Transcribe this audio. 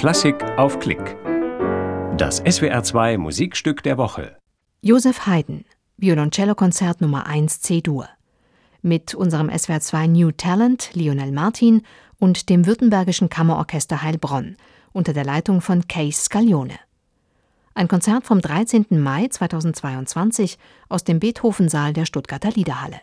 Klassik auf Klick. Das SWR2 Musikstück der Woche. Josef Haydn, Violoncello-Konzert Nummer 1 C-Dur. Mit unserem SWR2 New Talent Lionel Martin und dem Württembergischen Kammerorchester Heilbronn unter der Leitung von Case Scaglione. Ein Konzert vom 13. Mai 2022 aus dem Beethoven-Saal der Stuttgarter Liederhalle.